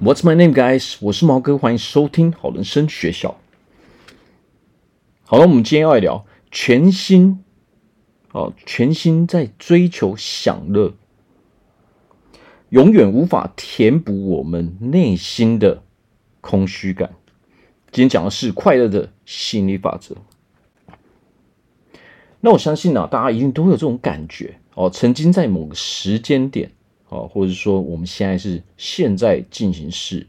What's my name, guys？我是毛哥，欢迎收听好人生学校。好了，我们今天要来聊全新哦，全新在追求享乐，永远无法填补我们内心的空虚感。今天讲的是快乐的吸引力法则。那我相信呢、啊，大家一定都会有这种感觉哦，曾经在某个时间点。哦，或者说我们现在是现在进行式，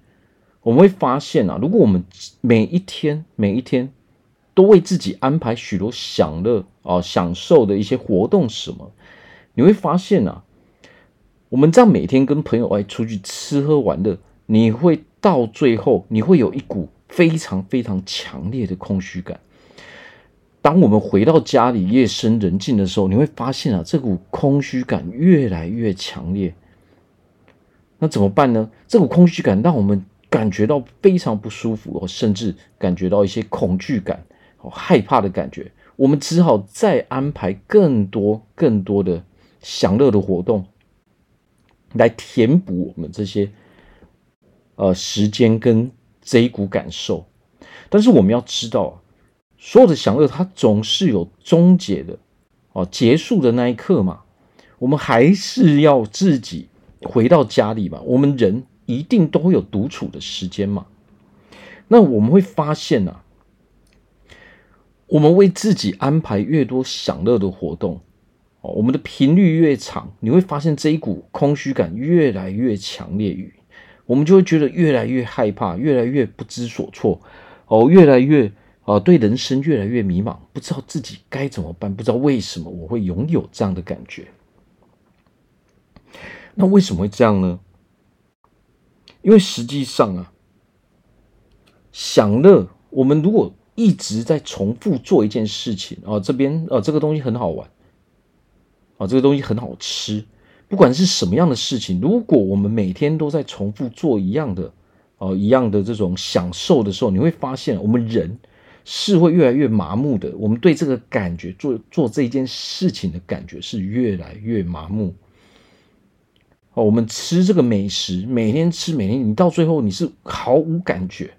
我们会发现啊，如果我们每一天每一天都为自己安排许多享乐啊、享受的一些活动什么，你会发现啊，我们这样每天跟朋友爱出去吃喝玩乐，你会到最后你会有一股非常非常强烈的空虚感。当我们回到家里夜深人静的时候，你会发现啊，这股空虚感越来越强烈。那怎么办呢？这股空虚感让我们感觉到非常不舒服哦，甚至感觉到一些恐惧感、哦害怕的感觉。我们只好再安排更多、更多的享乐的活动，来填补我们这些呃时间跟这一股感受。但是我们要知道啊，所有的享乐它总是有终结的哦，结束的那一刻嘛，我们还是要自己。回到家里嘛，我们人一定都会有独处的时间嘛。那我们会发现啊，我们为自己安排越多享乐的活动，哦，我们的频率越长，你会发现这一股空虚感越来越强烈，我们就会觉得越来越害怕，越来越不知所措，哦，越来越啊，对人生越来越迷茫，不知道自己该怎么办，不知道为什么我会拥有这样的感觉。那为什么会这样呢？因为实际上啊，享乐，我们如果一直在重复做一件事情啊，这边啊，这个东西很好玩啊，这个东西很好吃，不管是什么样的事情，如果我们每天都在重复做一样的啊，一样的这种享受的时候，你会发现，我们人是会越来越麻木的。我们对这个感觉，做做这件事情的感觉是越来越麻木。哦，我们吃这个美食，每天吃，每天你到最后你是毫无感觉，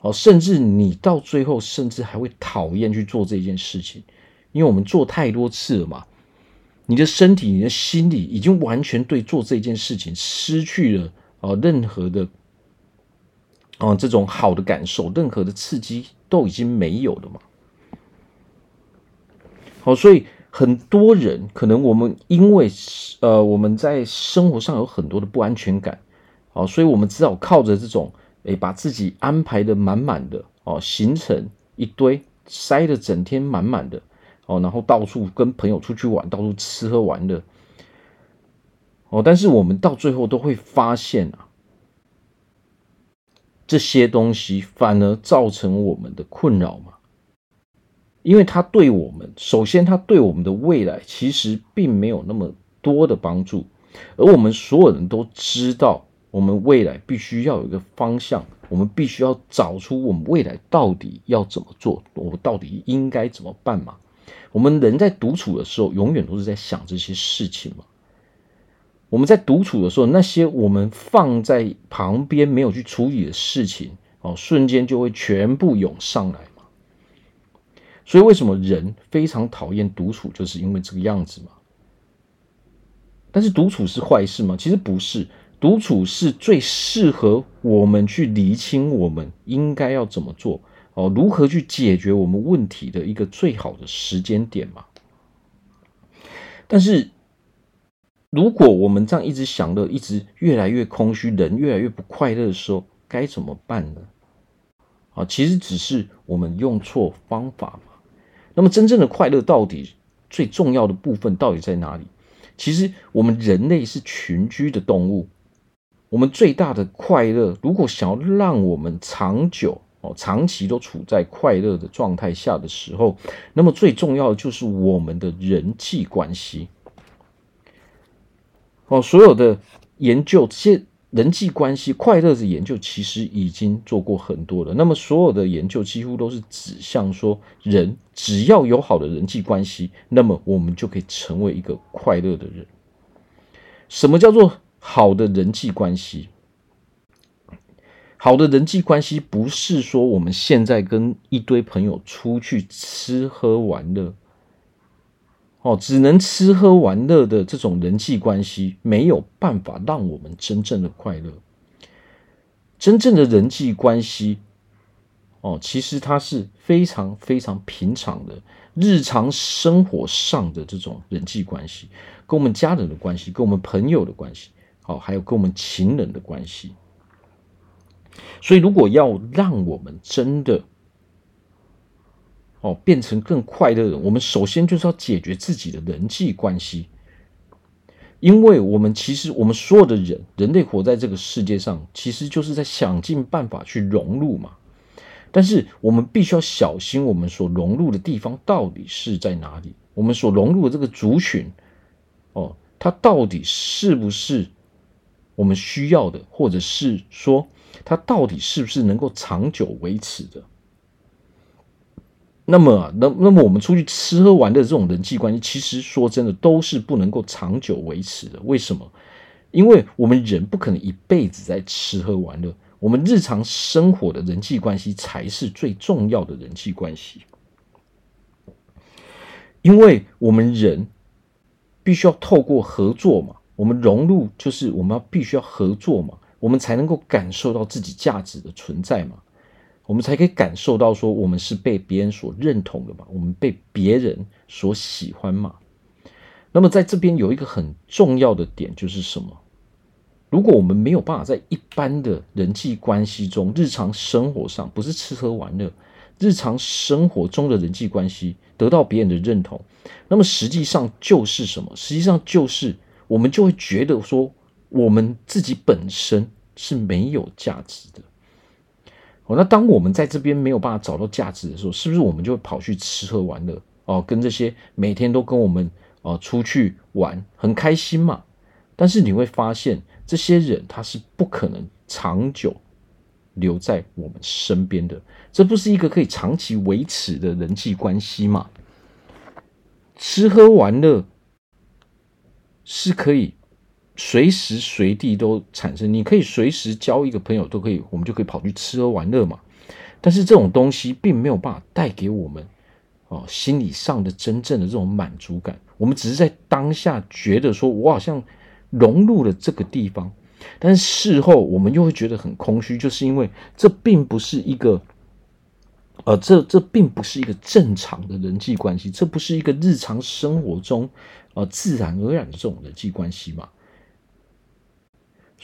哦，甚至你到最后甚至还会讨厌去做这件事情，因为我们做太多次了嘛，你的身体、你的心理已经完全对做这件事情失去了哦任何的哦这种好的感受，任何的刺激都已经没有了嘛。好，所以。很多人可能我们因为呃我们在生活上有很多的不安全感，哦，所以我们只好靠着这种诶把自己安排的满满的哦，行程一堆塞的整天满满的哦，然后到处跟朋友出去玩，到处吃喝玩乐哦，但是我们到最后都会发现啊，这些东西反而造成我们的困扰嘛。因为他对我们，首先他对我们的未来其实并没有那么多的帮助，而我们所有人都知道，我们未来必须要有一个方向，我们必须要找出我们未来到底要怎么做，我们到底应该怎么办嘛？我们人在独处的时候，永远都是在想这些事情嘛。我们在独处的时候，那些我们放在旁边没有去处理的事情，哦，瞬间就会全部涌上来。所以，为什么人非常讨厌独处，就是因为这个样子嘛。但是，独处是坏事吗？其实不是，独处是最适合我们去厘清我们应该要怎么做哦，如何去解决我们问题的一个最好的时间点嘛。但是，如果我们这样一直享乐，一直越来越空虚，人越来越不快乐的时候，该怎么办呢？啊，其实只是我们用错方法嘛。那么，真正的快乐到底最重要的部分到底在哪里？其实，我们人类是群居的动物。我们最大的快乐，如果想要让我们长久哦、长期都处在快乐的状态下的时候，那么最重要的就是我们的人际关系。哦，所有的研究这些。人际关系快乐的研究其实已经做过很多了。那么所有的研究几乎都是指向说，人只要有好的人际关系，那么我们就可以成为一个快乐的人。什么叫做好的人际关系？好的人际关系不是说我们现在跟一堆朋友出去吃喝玩乐，哦，只能吃喝玩乐的这种人际关系，没有办法让我们真正的快乐。真正的人际关系，哦，其实它是非常非常平常的，日常生活上的这种人际关系，跟我们家人的关系，跟我们朋友的关系，好，还有跟我们情人的关系。所以，如果要让我们真的哦变成更快乐的人，我们首先就是要解决自己的人际关系。因为我们其实我们所有的人，人类活在这个世界上，其实就是在想尽办法去融入嘛。但是我们必须要小心，我们所融入的地方到底是在哪里？我们所融入的这个族群，哦，它到底是不是我们需要的，或者是说，它到底是不是能够长久维持的？那么，那那么我们出去吃喝玩乐的这种人际关系，其实说真的都是不能够长久维持的。为什么？因为我们人不可能一辈子在吃喝玩乐，我们日常生活的人际关系才是最重要的人际关系。因为我们人必须要透过合作嘛，我们融入就是我们要必须要合作嘛，我们才能够感受到自己价值的存在嘛。我们才可以感受到说，我们是被别人所认同的嘛，我们被别人所喜欢嘛。那么在这边有一个很重要的点，就是什么？如果我们没有办法在一般的人际关系中、日常生活上，不是吃喝玩乐，日常生活中的人际关系得到别人的认同，那么实际上就是什么？实际上就是我们就会觉得说，我们自己本身是没有价值的。哦，那当我们在这边没有办法找到价值的时候，是不是我们就跑去吃喝玩乐？哦，跟这些每天都跟我们哦出去玩很开心嘛？但是你会发现，这些人他是不可能长久留在我们身边的，这不是一个可以长期维持的人际关系嘛？吃喝玩乐是可以。随时随地都产生，你可以随时交一个朋友都可以，我们就可以跑去吃喝玩乐嘛。但是这种东西并没有办法带给我们哦心理上的真正的这种满足感。我们只是在当下觉得说，我好像融入了这个地方，但是事后我们又会觉得很空虚，就是因为这并不是一个，呃，这这并不是一个正常的人际关系，这不是一个日常生活中呃自然而然的这种人际关系嘛。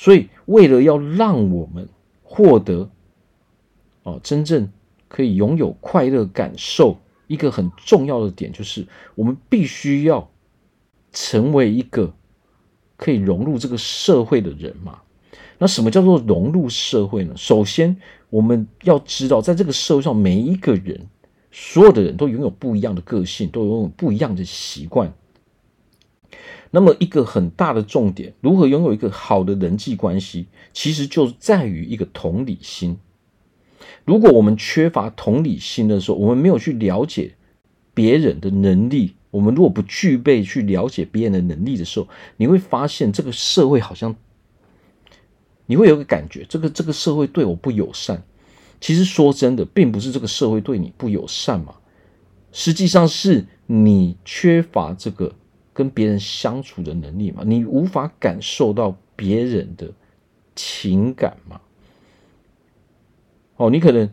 所以，为了要让我们获得哦，真正可以拥有快乐感受，一个很重要的点就是，我们必须要成为一个可以融入这个社会的人嘛。那什么叫做融入社会呢？首先，我们要知道，在这个社会上，每一个人，所有的人都拥有不一样的个性，都拥有不一样的习惯。那么，一个很大的重点，如何拥有一个好的人际关系，其实就在于一个同理心。如果我们缺乏同理心的时候，我们没有去了解别人的能力，我们如果不具备去了解别人的能力的时候，你会发现这个社会好像，你会有个感觉，这个这个社会对我不友善。其实说真的，并不是这个社会对你不友善嘛，实际上是你缺乏这个。跟别人相处的能力嘛，你无法感受到别人的情感嘛？哦，你可能，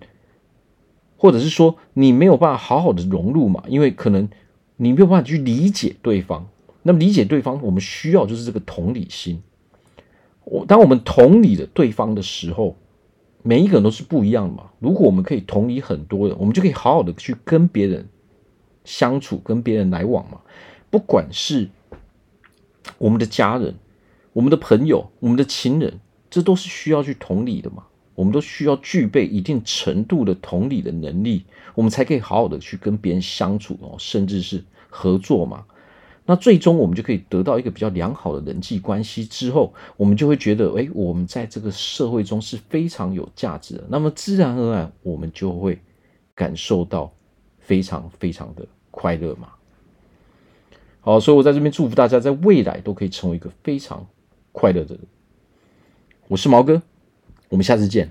或者是说你没有办法好好的融入嘛，因为可能你没有办法去理解对方。那么理解对方，我们需要就是这个同理心。我当我们同理了对方的时候，每一个人都是不一样的嘛。如果我们可以同理很多人，我们就可以好好的去跟别人相处，跟别人来往嘛。不管是我们的家人、我们的朋友、我们的情人，这都是需要去同理的嘛。我们都需要具备一定程度的同理的能力，我们才可以好好的去跟别人相处哦，甚至是合作嘛。那最终我们就可以得到一个比较良好的人际关系之后，我们就会觉得，哎，我们在这个社会中是非常有价值的。那么自然而然，我们就会感受到非常非常的快乐嘛。好，所以我在这边祝福大家，在未来都可以成为一个非常快乐的人。我是毛哥，我们下次见。